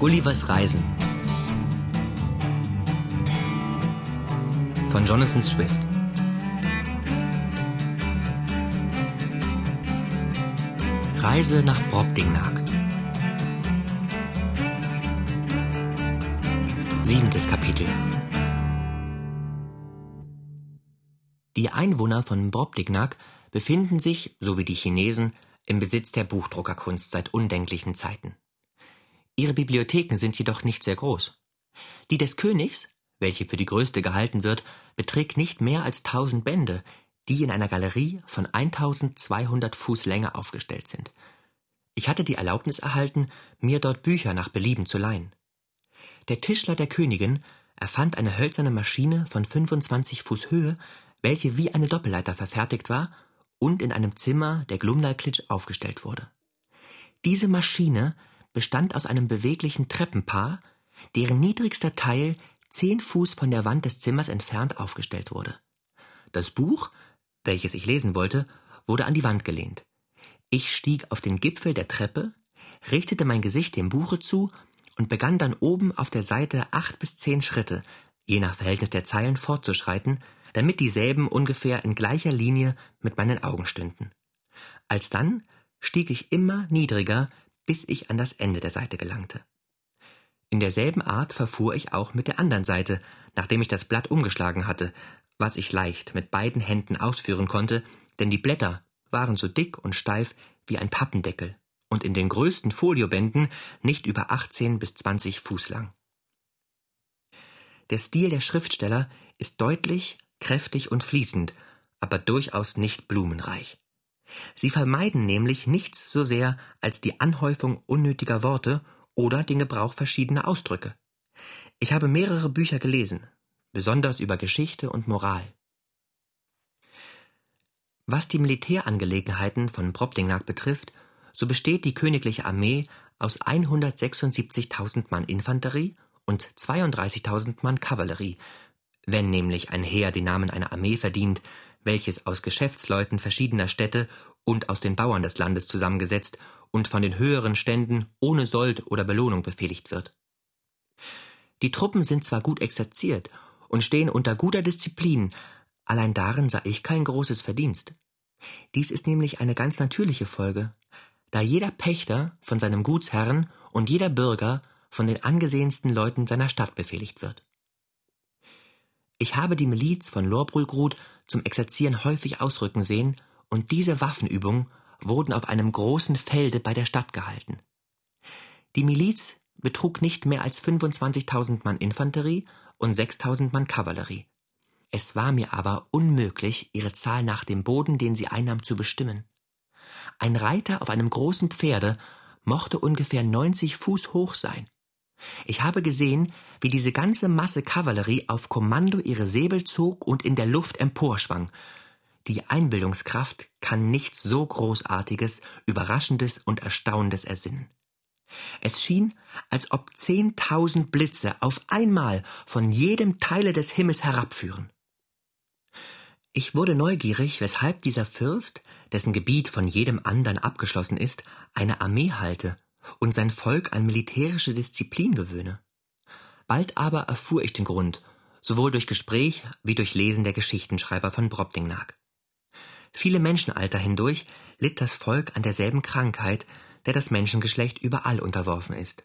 Gullivers Reisen. Von Jonathan Swift. Reise nach Brobdingnag Siebentes Kapitel. Die Einwohner von Brobdingnag befinden sich, so wie die Chinesen, im Besitz der Buchdruckerkunst seit undenklichen Zeiten. Ihre Bibliotheken sind jedoch nicht sehr groß. Die des Königs, welche für die größte gehalten wird, beträgt nicht mehr als tausend Bände, die in einer Galerie von 1200 Fuß Länge aufgestellt sind. Ich hatte die Erlaubnis erhalten, mir dort Bücher nach Belieben zu leihen. Der Tischler der Königin erfand eine hölzerne Maschine von 25 Fuß Höhe, welche wie eine Doppelleiter verfertigt war und in einem Zimmer der Glumnalklitsch aufgestellt wurde. Diese Maschine bestand aus einem beweglichen Treppenpaar, deren niedrigster Teil zehn Fuß von der Wand des Zimmers entfernt aufgestellt wurde. Das Buch, welches ich lesen wollte, wurde an die Wand gelehnt. Ich stieg auf den Gipfel der Treppe, richtete mein Gesicht dem Buche zu und begann dann oben auf der Seite acht bis zehn Schritte, je nach Verhältnis der Zeilen, fortzuschreiten, damit dieselben ungefähr in gleicher Linie mit meinen Augen stünden. Alsdann stieg ich immer niedriger, bis ich an das Ende der Seite gelangte. In derselben Art verfuhr ich auch mit der anderen Seite, nachdem ich das Blatt umgeschlagen hatte, was ich leicht mit beiden Händen ausführen konnte, denn die Blätter waren so dick und steif wie ein Pappendeckel und in den größten Foliobänden nicht über 18 bis 20 Fuß lang. Der Stil der Schriftsteller ist deutlich, kräftig und fließend, aber durchaus nicht blumenreich. Sie vermeiden nämlich nichts so sehr als die Anhäufung unnötiger Worte oder den Gebrauch verschiedener Ausdrücke. Ich habe mehrere Bücher gelesen, besonders über Geschichte und Moral. Was die Militärangelegenheiten von Brobdingnag betrifft, so besteht die königliche Armee aus 176.000 Mann Infanterie und 32.000 Mann Kavallerie, wenn nämlich ein Heer den Namen einer Armee verdient, welches aus Geschäftsleuten verschiedener Städte und aus den Bauern des Landes zusammengesetzt und von den höheren Ständen ohne Sold oder Belohnung befehligt wird. Die Truppen sind zwar gut exerziert und stehen unter guter Disziplin, allein darin sah ich kein großes Verdienst. Dies ist nämlich eine ganz natürliche Folge, da jeder Pächter von seinem Gutsherrn und jeder Bürger von den angesehensten Leuten seiner Stadt befehligt wird. Ich habe die Miliz von Lorbrulgrud zum Exerzieren häufig ausrücken sehen, und diese Waffenübungen wurden auf einem großen Felde bei der Stadt gehalten. Die Miliz betrug nicht mehr als 25.000 Mann Infanterie und 6.000 Mann Kavallerie. Es war mir aber unmöglich, ihre Zahl nach dem Boden, den sie einnahm, zu bestimmen. Ein Reiter auf einem großen Pferde mochte ungefähr 90 Fuß hoch sein. Ich habe gesehen, wie diese ganze Masse Kavallerie auf Kommando ihre Säbel zog und in der Luft emporschwang. Die Einbildungskraft kann nichts so Großartiges, Überraschendes und Erstaunendes ersinnen. Es schien, als ob zehntausend Blitze auf einmal von jedem Teile des Himmels herabführen. Ich wurde neugierig, weshalb dieser Fürst, dessen Gebiet von jedem andern abgeschlossen ist, eine Armee halte und sein Volk an militärische Disziplin gewöhne. Bald aber erfuhr ich den Grund, sowohl durch Gespräch wie durch Lesen der Geschichtenschreiber von Brobdingnag. Viele Menschenalter hindurch litt das Volk an derselben Krankheit, der das Menschengeschlecht überall unterworfen ist.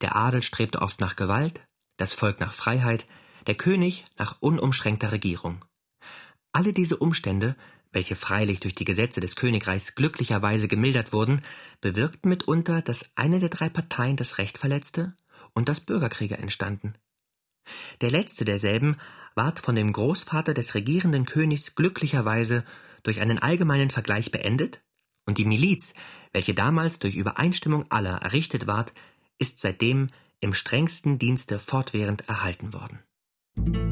Der Adel strebte oft nach Gewalt, das Volk nach Freiheit, der König nach unumschränkter Regierung. Alle diese Umstände welche freilich durch die Gesetze des Königreichs glücklicherweise gemildert wurden, bewirkten mitunter, dass eine der drei Parteien das Recht verletzte und dass Bürgerkriege entstanden. Der letzte derselben ward von dem Großvater des regierenden Königs glücklicherweise durch einen allgemeinen Vergleich beendet, und die Miliz, welche damals durch Übereinstimmung aller errichtet ward, ist seitdem im strengsten Dienste fortwährend erhalten worden.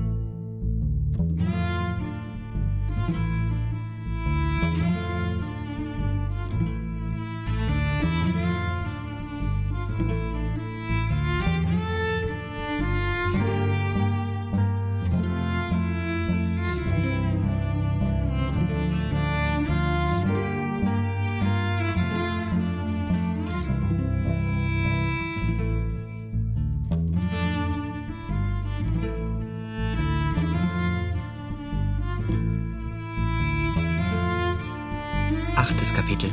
Kapitel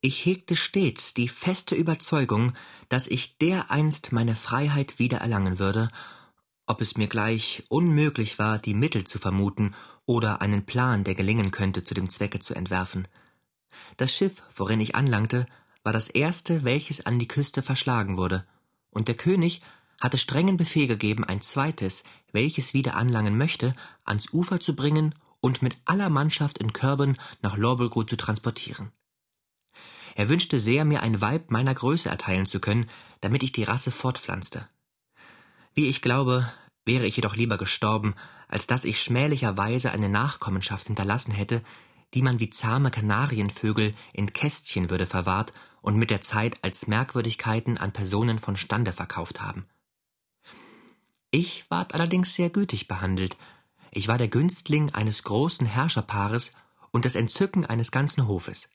Ich hegte stets die feste Überzeugung, dass ich dereinst meine Freiheit wieder erlangen würde, ob es mir gleich unmöglich war, die Mittel zu vermuten oder einen Plan, der gelingen könnte, zu dem Zwecke zu entwerfen. Das Schiff, worin ich anlangte, war das erste, welches an die Küste verschlagen wurde, und der König hatte strengen Befehl gegeben, ein zweites, welches wieder anlangen möchte, ans Ufer zu bringen und mit aller Mannschaft in Körben nach Lorbelgut zu transportieren. Er wünschte sehr, mir ein Weib meiner Größe erteilen zu können, damit ich die Rasse fortpflanzte. Wie ich glaube, wäre ich jedoch lieber gestorben, als dass ich schmählicherweise eine Nachkommenschaft hinterlassen hätte, die man wie zahme Kanarienvögel in Kästchen würde verwahrt und mit der Zeit als Merkwürdigkeiten an Personen von Stande verkauft haben. Ich ward allerdings sehr gütig behandelt. Ich war der Günstling eines großen Herrscherpaares und das Entzücken eines ganzen Hofes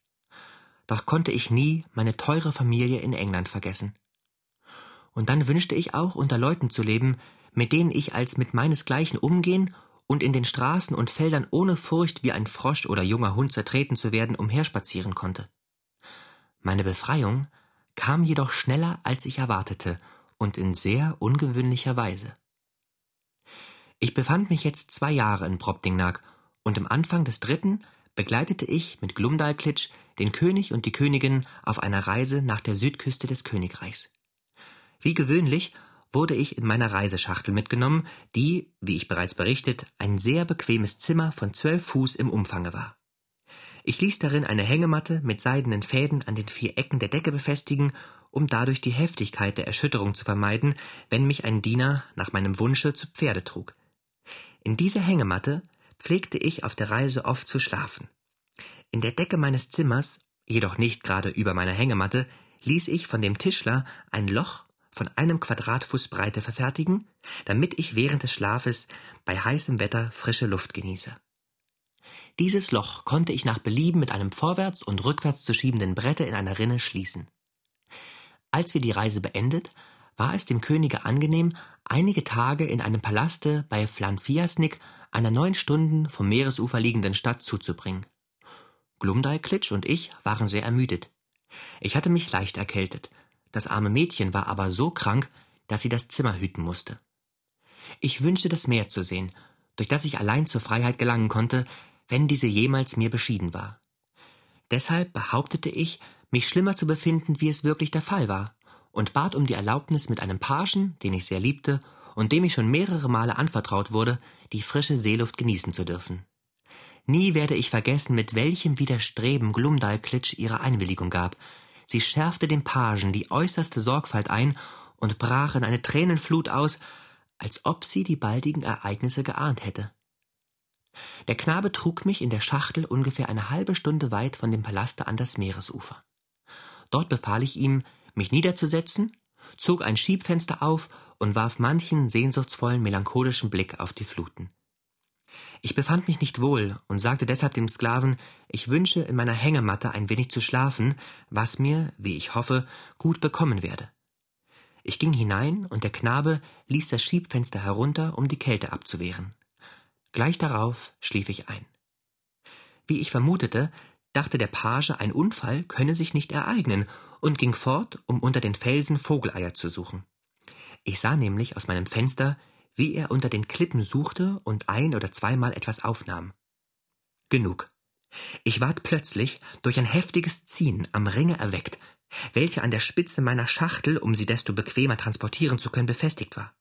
doch konnte ich nie meine teure Familie in England vergessen. Und dann wünschte ich auch unter Leuten zu leben, mit denen ich als mit meinesgleichen umgehen und in den Straßen und Feldern ohne Furcht wie ein Frosch oder junger Hund zertreten zu werden umherspazieren konnte. Meine Befreiung kam jedoch schneller, als ich erwartete und in sehr ungewöhnlicher Weise. Ich befand mich jetzt zwei Jahre in Brobdingnag und im Anfang des dritten begleitete ich mit Glumdalklitsch den König und die Königin auf einer Reise nach der Südküste des Königreichs. Wie gewöhnlich wurde ich in meiner Reiseschachtel mitgenommen, die, wie ich bereits berichtet, ein sehr bequemes Zimmer von zwölf Fuß im Umfange war. Ich ließ darin eine Hängematte mit seidenen Fäden an den vier Ecken der Decke befestigen, um dadurch die Heftigkeit der Erschütterung zu vermeiden, wenn mich ein Diener nach meinem Wunsche zu Pferde trug. In dieser Hängematte pflegte ich auf der Reise oft zu schlafen. In der Decke meines Zimmers, jedoch nicht gerade über meiner Hängematte, ließ ich von dem Tischler ein Loch von einem Quadratfuß Breite verfertigen, damit ich während des Schlafes bei heißem Wetter frische Luft genieße. Dieses Loch konnte ich nach Belieben mit einem vorwärts und rückwärts zu schiebenden Brette in einer Rinne schließen. Als wir die Reise beendet, war es dem Könige angenehm, einige Tage in einem Palaste bei Flanfiasnik einer neun Stunden vom Meeresufer liegenden Stadt zuzubringen. Glumdalklitsch und ich waren sehr ermüdet. Ich hatte mich leicht erkältet. Das arme Mädchen war aber so krank, dass sie das Zimmer hüten musste. Ich wünschte, das Meer zu sehen, durch das ich allein zur Freiheit gelangen konnte, wenn diese jemals mir beschieden war. Deshalb behauptete ich, mich schlimmer zu befinden, wie es wirklich der Fall war, und bat um die Erlaubnis, mit einem Pagen, den ich sehr liebte und dem ich schon mehrere Male anvertraut wurde, die frische Seeluft genießen zu dürfen. Nie werde ich vergessen, mit welchem Widerstreben Glumdalklitsch ihre Einwilligung gab. Sie schärfte dem Pagen die äußerste Sorgfalt ein und brach in eine Tränenflut aus, als ob sie die baldigen Ereignisse geahnt hätte. Der Knabe trug mich in der Schachtel ungefähr eine halbe Stunde weit von dem Palaste an das Meeresufer. Dort befahl ich ihm, mich niederzusetzen, zog ein Schiebfenster auf und warf manchen sehnsuchtsvollen, melancholischen Blick auf die Fluten. Ich befand mich nicht wohl und sagte deshalb dem Sklaven, ich wünsche in meiner Hängematte ein wenig zu schlafen, was mir, wie ich hoffe, gut bekommen werde. Ich ging hinein und der Knabe ließ das Schiebfenster herunter, um die Kälte abzuwehren. Gleich darauf schlief ich ein. Wie ich vermutete, dachte der Page, ein Unfall könne sich nicht ereignen und ging fort, um unter den Felsen Vogeleier zu suchen. Ich sah nämlich aus meinem Fenster, wie er unter den Klippen suchte und ein oder zweimal etwas aufnahm. Genug. Ich ward plötzlich durch ein heftiges Ziehen am Ringe erweckt, welcher an der Spitze meiner Schachtel, um sie desto bequemer transportieren zu können, befestigt war.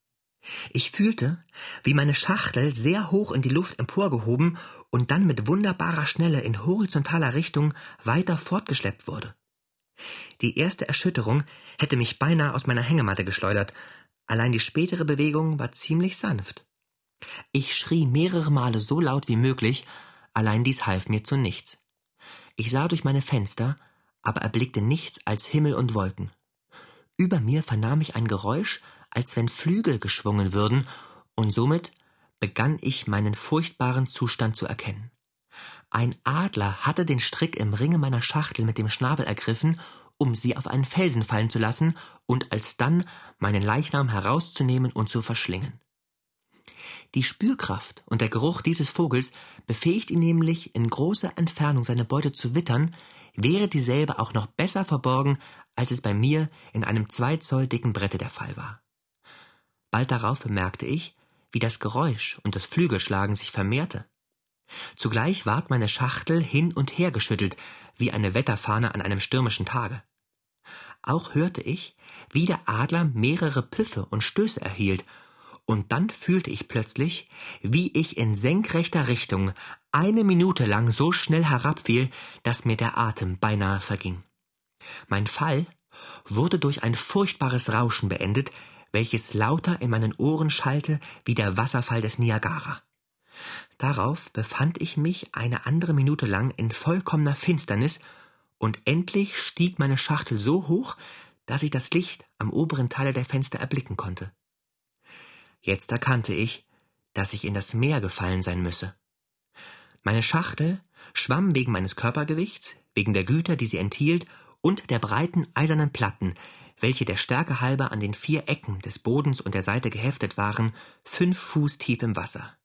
Ich fühlte, wie meine Schachtel sehr hoch in die Luft emporgehoben und dann mit wunderbarer Schnelle in horizontaler Richtung weiter fortgeschleppt wurde. Die erste Erschütterung hätte mich beinahe aus meiner Hängematte geschleudert, Allein die spätere Bewegung war ziemlich sanft. Ich schrie mehrere Male so laut wie möglich, allein dies half mir zu nichts. Ich sah durch meine Fenster, aber erblickte nichts als Himmel und Wolken. Über mir vernahm ich ein Geräusch, als wenn Flügel geschwungen würden, und somit begann ich meinen furchtbaren Zustand zu erkennen. Ein Adler hatte den Strick im Ringe meiner Schachtel mit dem Schnabel ergriffen um sie auf einen Felsen fallen zu lassen und alsdann meinen Leichnam herauszunehmen und zu verschlingen. Die Spürkraft und der Geruch dieses Vogels befähigt ihn nämlich, in großer Entfernung seine Beute zu wittern, wäre dieselbe auch noch besser verborgen, als es bei mir in einem zwei Zoll dicken Brette der Fall war. Bald darauf bemerkte ich, wie das Geräusch und das Flügelschlagen sich vermehrte. Zugleich ward meine Schachtel hin und her geschüttelt, wie eine Wetterfahne an einem stürmischen Tage. Auch hörte ich, wie der Adler mehrere Püffe und Stöße erhielt, und dann fühlte ich plötzlich, wie ich in senkrechter Richtung eine Minute lang so schnell herabfiel, dass mir der Atem beinahe verging. Mein Fall wurde durch ein furchtbares Rauschen beendet, welches lauter in meinen Ohren schallte wie der Wasserfall des Niagara. Darauf befand ich mich eine andere Minute lang in vollkommener Finsternis, und endlich stieg meine Schachtel so hoch, dass ich das Licht am oberen Teile der Fenster erblicken konnte. Jetzt erkannte ich, dass ich in das Meer gefallen sein müsse. Meine Schachtel schwamm wegen meines Körpergewichts, wegen der Güter, die sie enthielt, und der breiten eisernen Platten, welche der Stärke halber an den vier Ecken des Bodens und der Seite geheftet waren, fünf Fuß tief im Wasser.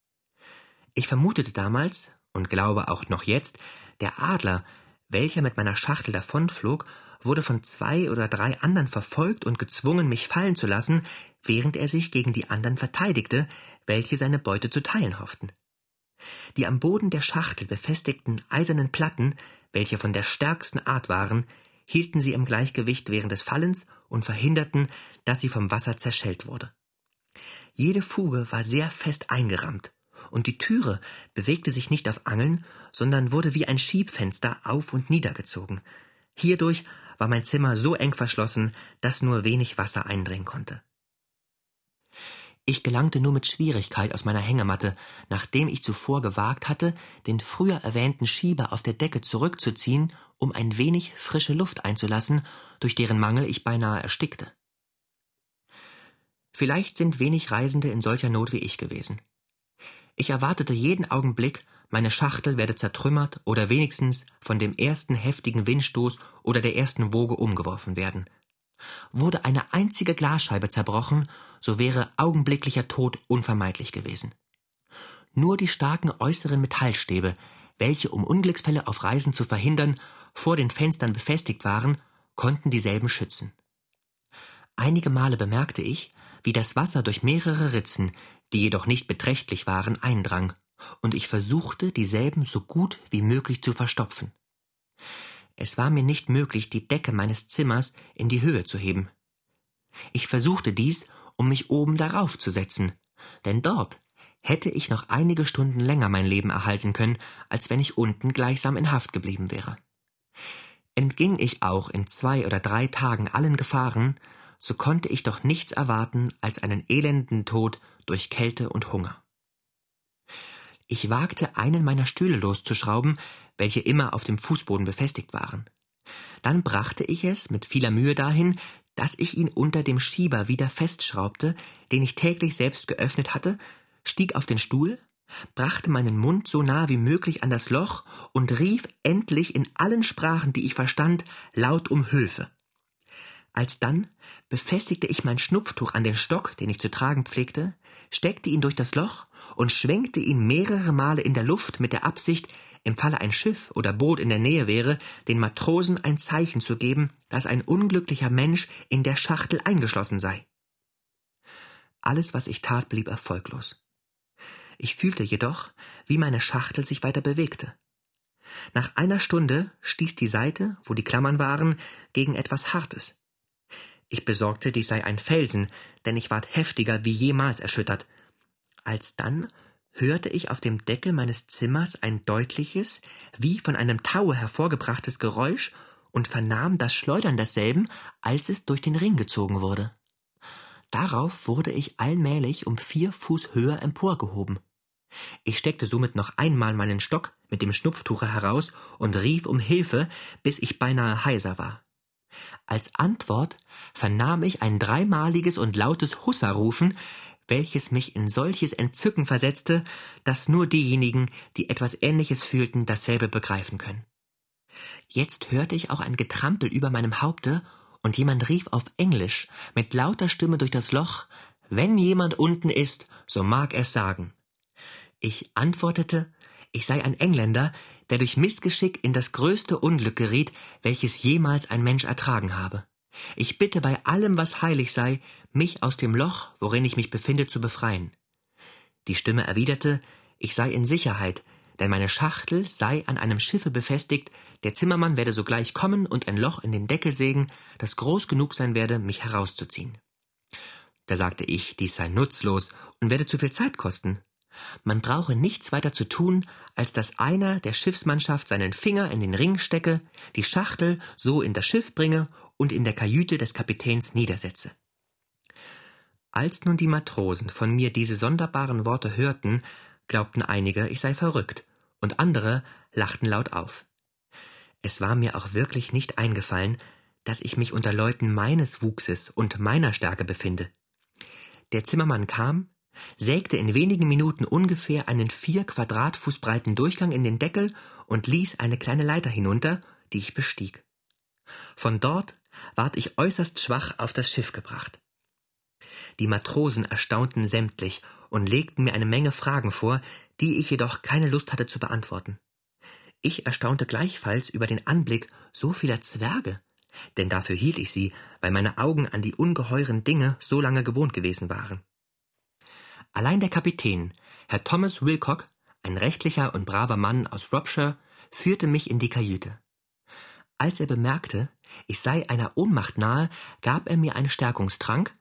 Ich vermutete damals, und glaube auch noch jetzt, der Adler, welcher mit meiner Schachtel davonflog, wurde von zwei oder drei anderen verfolgt und gezwungen, mich fallen zu lassen, während er sich gegen die anderen verteidigte, welche seine Beute zu teilen hofften. Die am Boden der Schachtel befestigten eisernen Platten, welche von der stärksten Art waren, hielten sie im Gleichgewicht während des Fallens und verhinderten, dass sie vom Wasser zerschellt wurde. Jede Fuge war sehr fest eingerammt, und die Türe bewegte sich nicht auf Angeln, sondern wurde wie ein Schiebfenster auf und niedergezogen. Hierdurch war mein Zimmer so eng verschlossen, dass nur wenig Wasser eindringen konnte. Ich gelangte nur mit Schwierigkeit aus meiner Hängematte, nachdem ich zuvor gewagt hatte, den früher erwähnten Schieber auf der Decke zurückzuziehen, um ein wenig frische Luft einzulassen, durch deren Mangel ich beinahe erstickte. Vielleicht sind wenig Reisende in solcher Not wie ich gewesen. Ich erwartete jeden Augenblick, meine Schachtel werde zertrümmert oder wenigstens von dem ersten heftigen Windstoß oder der ersten Woge umgeworfen werden. Wurde eine einzige Glasscheibe zerbrochen, so wäre augenblicklicher Tod unvermeidlich gewesen. Nur die starken äußeren Metallstäbe, welche um Unglücksfälle auf Reisen zu verhindern vor den Fenstern befestigt waren, konnten dieselben schützen. Einige Male bemerkte ich, wie das Wasser durch mehrere Ritzen, die jedoch nicht beträchtlich waren, eindrang, und ich versuchte, dieselben so gut wie möglich zu verstopfen. Es war mir nicht möglich, die Decke meines Zimmers in die Höhe zu heben. Ich versuchte dies, um mich oben darauf zu setzen, denn dort hätte ich noch einige Stunden länger mein Leben erhalten können, als wenn ich unten gleichsam in Haft geblieben wäre. Entging ich auch in zwei oder drei Tagen allen Gefahren, so konnte ich doch nichts erwarten als einen elenden Tod durch Kälte und Hunger. Ich wagte einen meiner Stühle loszuschrauben, welche immer auf dem Fußboden befestigt waren. Dann brachte ich es mit vieler Mühe dahin, dass ich ihn unter dem Schieber wieder festschraubte, den ich täglich selbst geöffnet hatte, stieg auf den Stuhl, brachte meinen Mund so nah wie möglich an das Loch und rief endlich in allen Sprachen, die ich verstand, laut um Hilfe. Alsdann befestigte ich mein Schnupftuch an den Stock, den ich zu tragen pflegte, steckte ihn durch das Loch und schwenkte ihn mehrere Male in der Luft mit der Absicht, im Falle ein Schiff oder Boot in der Nähe wäre, den Matrosen ein Zeichen zu geben, dass ein unglücklicher Mensch in der Schachtel eingeschlossen sei. Alles, was ich tat, blieb erfolglos. Ich fühlte jedoch, wie meine Schachtel sich weiter bewegte. Nach einer Stunde stieß die Seite, wo die Klammern waren, gegen etwas Hartes. Ich besorgte, dies sei ein Felsen, denn ich ward heftiger wie jemals erschüttert. Alsdann hörte ich auf dem Deckel meines Zimmers ein deutliches, wie von einem Taue hervorgebrachtes Geräusch und vernahm das Schleudern desselben, als es durch den Ring gezogen wurde. Darauf wurde ich allmählich um vier Fuß höher emporgehoben. Ich steckte somit noch einmal meinen Stock mit dem Schnupftuche heraus und rief um Hilfe, bis ich beinahe heiser war. Als Antwort vernahm ich ein dreimaliges und lautes Husserrufen, welches mich in solches Entzücken versetzte, dass nur diejenigen, die etwas Ähnliches fühlten, dasselbe begreifen können. Jetzt hörte ich auch ein Getrampel über meinem Haupte, und jemand rief auf Englisch mit lauter Stimme durch das Loch wenn jemand unten ist, so mag er's sagen. Ich antwortete, ich sei ein Engländer, der durch Missgeschick in das größte Unglück geriet, welches jemals ein Mensch ertragen habe. Ich bitte bei allem, was heilig sei, mich aus dem Loch, worin ich mich befinde, zu befreien. Die Stimme erwiderte, ich sei in Sicherheit, denn meine Schachtel sei an einem Schiffe befestigt, der Zimmermann werde sogleich kommen und ein Loch in den Deckel sägen, das groß genug sein werde, mich herauszuziehen. Da sagte ich, dies sei nutzlos und werde zu viel Zeit kosten. Man brauche nichts weiter zu tun, als dass einer der Schiffsmannschaft seinen Finger in den Ring stecke, die Schachtel so in das Schiff bringe und in der Kajüte des Kapitäns niedersetze. Als nun die Matrosen von mir diese sonderbaren Worte hörten, glaubten einige, ich sei verrückt, und andere lachten laut auf. Es war mir auch wirklich nicht eingefallen, dass ich mich unter Leuten meines Wuchses und meiner Stärke befinde. Der Zimmermann kam, sägte in wenigen Minuten ungefähr einen vier Quadratfuß breiten Durchgang in den Deckel und ließ eine kleine Leiter hinunter, die ich bestieg. Von dort ward ich äußerst schwach auf das Schiff gebracht. Die Matrosen erstaunten sämtlich und legten mir eine Menge Fragen vor, die ich jedoch keine Lust hatte zu beantworten. Ich erstaunte gleichfalls über den Anblick so vieler Zwerge, denn dafür hielt ich sie, weil meine Augen an die ungeheuren Dinge so lange gewohnt gewesen waren. Allein der Kapitän, Herr Thomas Wilcock, ein rechtlicher und braver Mann aus Shropshire, führte mich in die Kajüte. Als er bemerkte, ich sei einer Ohnmacht nahe, gab er mir einen Stärkungstrank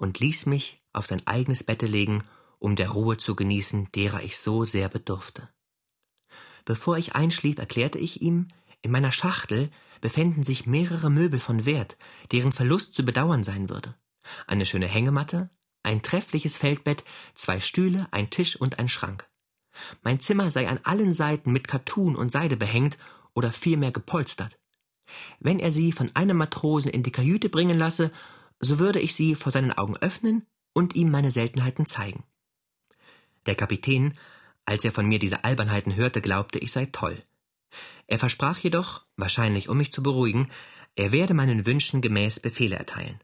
und ließ mich auf sein eigenes Bette legen, um der Ruhe zu genießen, derer ich so sehr bedurfte. Bevor ich einschlief, erklärte ich ihm, in meiner Schachtel befänden sich mehrere Möbel von Wert, deren Verlust zu bedauern sein würde. Eine schöne Hängematte, ein treffliches Feldbett, zwei Stühle, ein Tisch und ein Schrank. Mein Zimmer sei an allen Seiten mit Kattun und Seide behängt oder vielmehr gepolstert. Wenn er sie von einem Matrosen in die Kajüte bringen lasse, so würde ich sie vor seinen Augen öffnen und ihm meine Seltenheiten zeigen. Der Kapitän, als er von mir diese Albernheiten hörte, glaubte, ich sei toll. Er versprach jedoch, wahrscheinlich um mich zu beruhigen, er werde meinen Wünschen gemäß Befehle erteilen.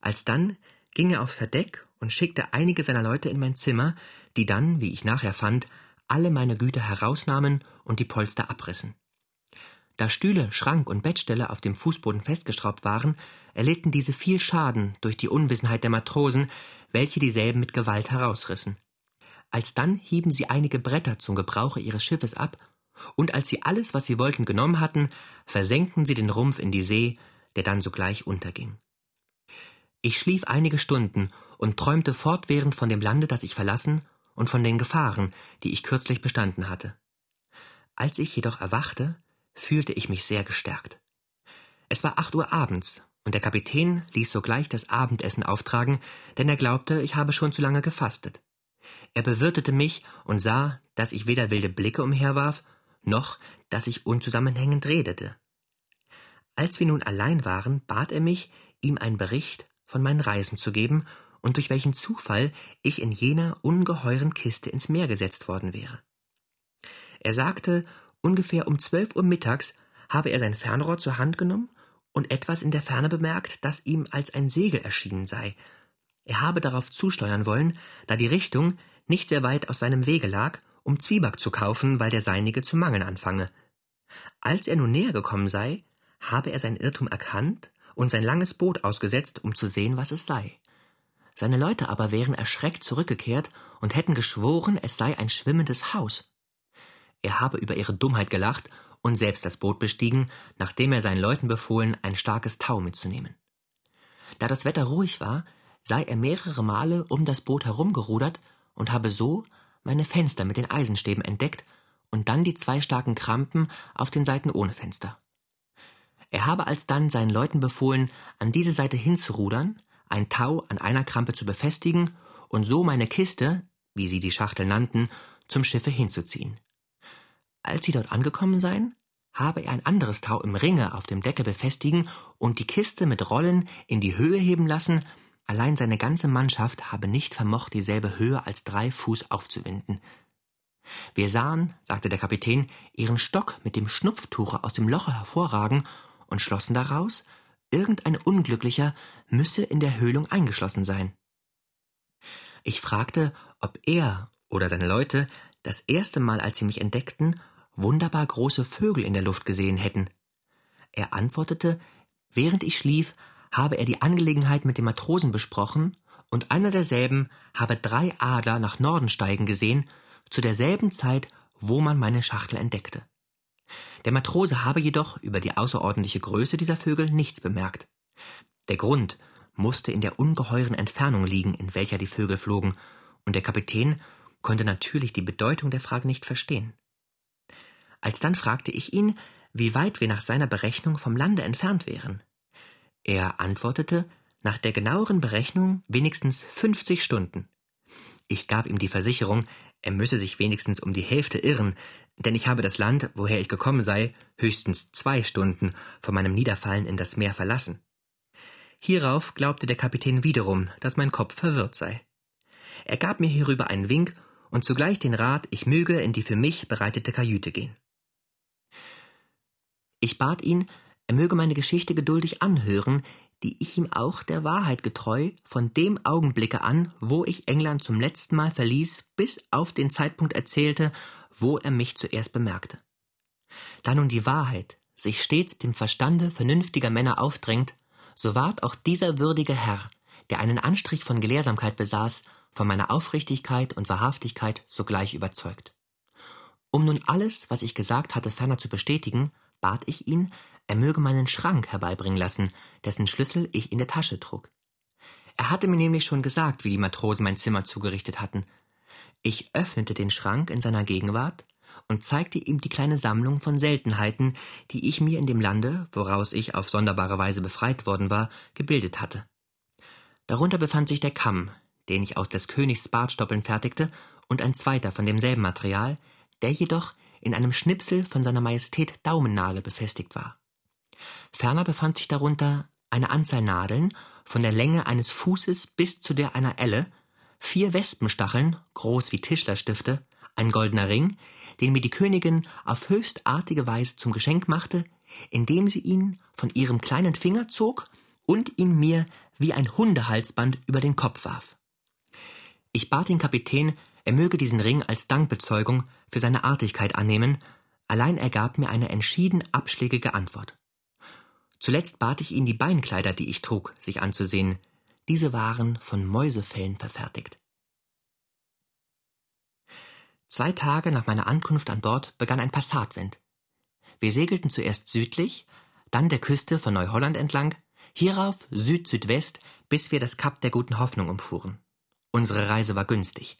Alsdann ging er aufs Verdeck und schickte einige seiner Leute in mein Zimmer, die dann, wie ich nachher fand, alle meine Güter herausnahmen und die Polster abrissen. Da Stühle, Schrank und Bettstelle auf dem Fußboden festgeschraubt waren, erlitten diese viel Schaden durch die Unwissenheit der Matrosen, welche dieselben mit Gewalt herausrissen. Alsdann hieben sie einige Bretter zum Gebrauche ihres Schiffes ab, und als sie alles, was sie wollten, genommen hatten, versenkten sie den Rumpf in die See, der dann sogleich unterging. Ich schlief einige Stunden und träumte fortwährend von dem Lande, das ich verlassen, und von den Gefahren, die ich kürzlich bestanden hatte. Als ich jedoch erwachte, fühlte ich mich sehr gestärkt. Es war acht Uhr abends, und der Kapitän ließ sogleich das Abendessen auftragen, denn er glaubte, ich habe schon zu lange gefastet. Er bewirtete mich und sah, dass ich weder wilde Blicke umherwarf, noch dass ich unzusammenhängend redete. Als wir nun allein waren, bat er mich, ihm einen Bericht von meinen Reisen zu geben und durch welchen Zufall ich in jener ungeheuren Kiste ins Meer gesetzt worden wäre. Er sagte, ungefähr um zwölf Uhr mittags habe er sein Fernrohr zur Hand genommen und etwas in der Ferne bemerkt, das ihm als ein Segel erschienen sei. Er habe darauf zusteuern wollen, da die Richtung nicht sehr weit aus seinem Wege lag, um Zwieback zu kaufen, weil der seinige zu mangeln anfange. Als er nun näher gekommen sei, habe er sein Irrtum erkannt und sein langes Boot ausgesetzt, um zu sehen, was es sei. Seine Leute aber wären erschreckt zurückgekehrt und hätten geschworen, es sei ein schwimmendes Haus. Er habe über ihre Dummheit gelacht und selbst das Boot bestiegen, nachdem er seinen Leuten befohlen, ein starkes Tau mitzunehmen. Da das Wetter ruhig war, sei er mehrere Male um das Boot herumgerudert und habe so meine Fenster mit den Eisenstäben entdeckt und dann die zwei starken Krampen auf den Seiten ohne Fenster. Er habe alsdann seinen Leuten befohlen, an diese Seite hinzurudern, ein Tau an einer Krampe zu befestigen und so meine Kiste, wie sie die Schachtel nannten, zum Schiffe hinzuziehen. Als sie dort angekommen seien, habe er ein anderes Tau im Ringe auf dem Deckel befestigen und die Kiste mit Rollen in die Höhe heben lassen, allein seine ganze Mannschaft habe nicht vermocht, dieselbe Höhe als drei Fuß aufzuwinden. Wir sahen, sagte der Kapitän, ihren Stock mit dem Schnupftuche aus dem Loche hervorragen und schlossen daraus, irgendein Unglücklicher müsse in der Höhlung eingeschlossen sein. Ich fragte, ob er oder seine Leute das erste Mal, als sie mich entdeckten, wunderbar große Vögel in der Luft gesehen hätten. Er antwortete, während ich schlief, habe er die Angelegenheit mit den Matrosen besprochen, und einer derselben habe drei Adler nach Norden steigen gesehen, zu derselben Zeit, wo man meine Schachtel entdeckte. Der Matrose habe jedoch über die außerordentliche Größe dieser Vögel nichts bemerkt. Der Grund musste in der ungeheuren Entfernung liegen, in welcher die Vögel flogen, und der Kapitän konnte natürlich die Bedeutung der Frage nicht verstehen. Alsdann fragte ich ihn, wie weit wir nach seiner Berechnung vom Lande entfernt wären. Er antwortete, nach der genaueren Berechnung wenigstens 50 Stunden. Ich gab ihm die Versicherung, er müsse sich wenigstens um die Hälfte irren, denn ich habe das Land, woher ich gekommen sei, höchstens zwei Stunden vor meinem Niederfallen in das Meer verlassen. Hierauf glaubte der Kapitän wiederum, dass mein Kopf verwirrt sei. Er gab mir hierüber einen Wink und zugleich den Rat, ich möge in die für mich bereitete Kajüte gehen. Ich bat ihn, er möge meine Geschichte geduldig anhören, die ich ihm auch der Wahrheit getreu von dem Augenblicke an, wo ich England zum letzten Mal verließ, bis auf den Zeitpunkt erzählte, wo er mich zuerst bemerkte. Da nun die Wahrheit sich stets dem Verstande vernünftiger Männer aufdrängt, so ward auch dieser würdige Herr, der einen Anstrich von Gelehrsamkeit besaß, von meiner Aufrichtigkeit und Wahrhaftigkeit sogleich überzeugt. Um nun alles, was ich gesagt hatte, ferner zu bestätigen, bat ich ihn, er möge meinen Schrank herbeibringen lassen, dessen Schlüssel ich in der Tasche trug. Er hatte mir nämlich schon gesagt, wie die Matrosen mein Zimmer zugerichtet hatten. Ich öffnete den Schrank in seiner Gegenwart und zeigte ihm die kleine Sammlung von Seltenheiten, die ich mir in dem Lande, woraus ich auf sonderbare Weise befreit worden war, gebildet hatte. Darunter befand sich der Kamm, den ich aus des Königs Bartstoppeln fertigte, und ein zweiter von demselben Material, der jedoch in einem Schnipsel von seiner Majestät Daumennagel befestigt war. Ferner befand sich darunter eine Anzahl Nadeln von der Länge eines Fußes bis zu der einer Elle, vier Wespenstacheln, groß wie Tischlerstifte, ein goldener Ring, den mir die Königin auf höchst artige Weise zum Geschenk machte, indem sie ihn von ihrem kleinen Finger zog und ihn mir wie ein Hundehalsband über den Kopf warf. Ich bat den Kapitän, er möge diesen Ring als Dankbezeugung für seine Artigkeit annehmen, allein er gab mir eine entschieden abschlägige Antwort. Zuletzt bat ich ihn, die Beinkleider, die ich trug, sich anzusehen. Diese waren von Mäusefellen verfertigt. Zwei Tage nach meiner Ankunft an Bord begann ein Passatwind. Wir segelten zuerst südlich, dann der Küste von Neuholland entlang, hierauf Süd-Südwest, bis wir das Kap der Guten Hoffnung umfuhren. Unsere Reise war günstig.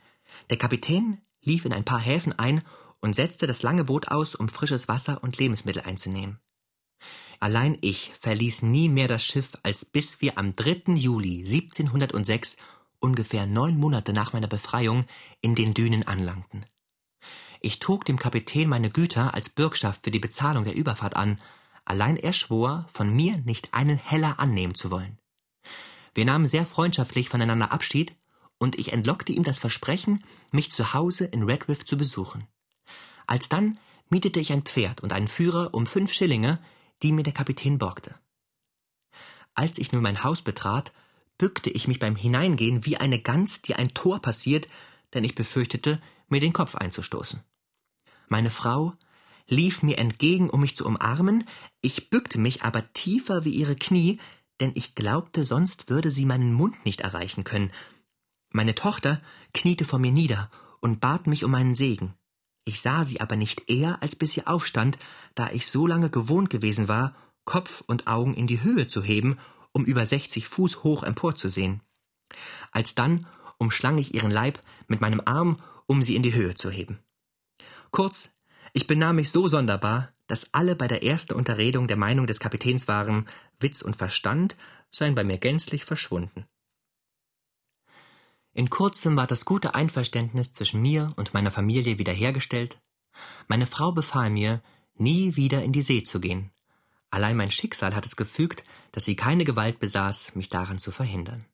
Der Kapitän lief in ein paar Häfen ein und setzte das lange Boot aus, um frisches Wasser und Lebensmittel einzunehmen. Allein ich verließ nie mehr das Schiff, als bis wir am 3. Juli 1706, ungefähr neun Monate nach meiner Befreiung, in den Dünen anlangten. Ich trug dem Kapitän meine Güter als Bürgschaft für die Bezahlung der Überfahrt an, allein er schwor, von mir nicht einen Heller annehmen zu wollen. Wir nahmen sehr freundschaftlich voneinander Abschied, und ich entlockte ihm das Versprechen, mich zu Hause in Redriff zu besuchen. Alsdann mietete ich ein Pferd und einen Führer um fünf Schillinge, die mir der Kapitän borgte. Als ich nun mein Haus betrat, bückte ich mich beim Hineingehen wie eine Gans, die ein Tor passiert, denn ich befürchtete, mir den Kopf einzustoßen. Meine Frau lief mir entgegen, um mich zu umarmen, ich bückte mich aber tiefer wie ihre Knie, denn ich glaubte, sonst würde sie meinen Mund nicht erreichen können. Meine Tochter kniete vor mir nieder und bat mich um meinen Segen. Ich sah sie aber nicht eher, als bis sie aufstand, da ich so lange gewohnt gewesen war, Kopf und Augen in die Höhe zu heben, um über sechzig Fuß hoch emporzusehen. Alsdann umschlang ich ihren Leib mit meinem Arm, um sie in die Höhe zu heben. Kurz, ich benahm mich so sonderbar, dass alle bei der ersten Unterredung der Meinung des Kapitäns waren, Witz und Verstand seien bei mir gänzlich verschwunden. In kurzem war das gute Einverständnis zwischen mir und meiner Familie wiederhergestellt. Meine Frau befahl mir, nie wieder in die See zu gehen. Allein mein Schicksal hat es gefügt, dass sie keine Gewalt besaß, mich daran zu verhindern.